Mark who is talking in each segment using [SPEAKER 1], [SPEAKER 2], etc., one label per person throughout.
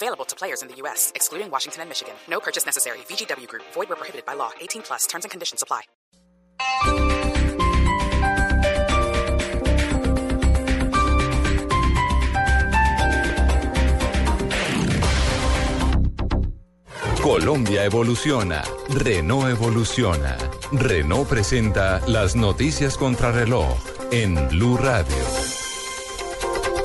[SPEAKER 1] Available to players in the U.S., excluding Washington and Michigan. No purchase necessary. VGW Group. Void where prohibited by law. 18 plus. Terms and conditions apply.
[SPEAKER 2] Colombia evoluciona, Renault evoluciona. Renault presenta las noticias contra reloj en Blue Radio.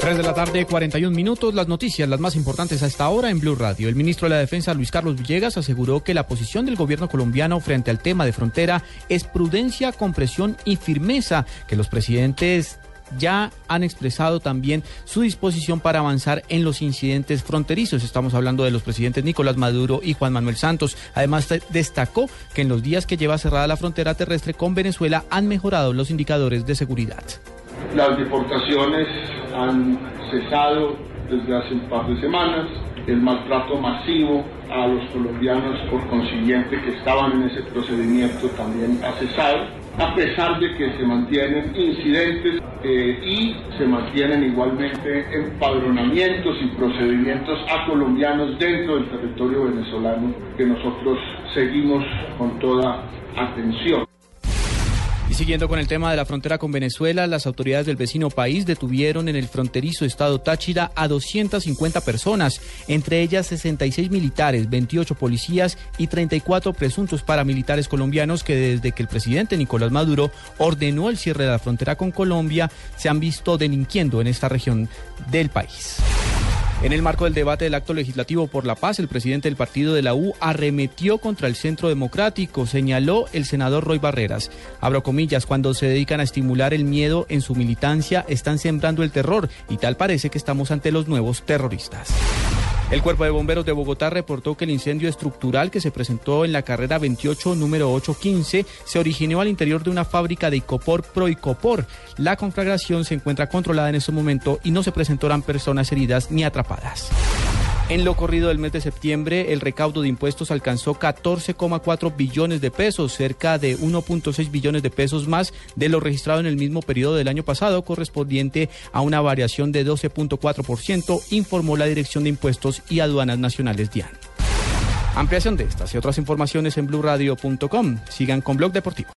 [SPEAKER 3] 3 de la tarde, 41 minutos. Las noticias, las más importantes a esta hora en Blue Radio. El ministro de la Defensa, Luis Carlos Villegas, aseguró que la posición del gobierno colombiano frente al tema de frontera es prudencia, compresión y firmeza, que los presidentes ya han expresado también su disposición para avanzar en los incidentes fronterizos. Estamos hablando de los presidentes Nicolás Maduro y Juan Manuel Santos. Además, destacó que en los días que lleva cerrada la frontera terrestre con Venezuela han mejorado los indicadores de seguridad.
[SPEAKER 4] Las deportaciones han cesado desde hace un par de semanas. El maltrato masivo a los colombianos por consiguiente que estaban en ese procedimiento también ha cesado, a pesar de que se mantienen incidentes eh, y se mantienen igualmente empadronamientos y procedimientos a colombianos dentro del territorio venezolano que nosotros seguimos con toda atención.
[SPEAKER 3] Y siguiendo con el tema de la frontera con Venezuela, las autoridades del vecino país detuvieron en el fronterizo estado Táchira a 250 personas, entre ellas 66 militares, 28 policías y 34 presuntos paramilitares colombianos que desde que el presidente Nicolás Maduro ordenó el cierre de la frontera con Colombia se han visto delinquiendo en esta región del país. En el marco del debate del acto legislativo por la paz, el presidente del partido de la U arremetió contra el centro democrático, señaló el senador Roy Barreras. Abro comillas, cuando se dedican a estimular el miedo en su militancia, están sembrando el terror y tal parece que estamos ante los nuevos terroristas. El Cuerpo de Bomberos de Bogotá reportó que el incendio estructural que se presentó en la carrera 28, número 815, se originó al interior de una fábrica de Icopor Proicopor. La conflagración se encuentra controlada en este momento y no se presentaron personas heridas ni atrapadas. En lo corrido del mes de septiembre, el recaudo de impuestos alcanzó 14,4 billones de pesos, cerca de 1.6 billones de pesos más de lo registrado en el mismo periodo del año pasado, correspondiente a una variación de 12.4%, informó la Dirección de Impuestos y Aduanas Nacionales DIAN. Ampliación de estas y otras informaciones en blurradio.com. Sigan con Blog Deportivo.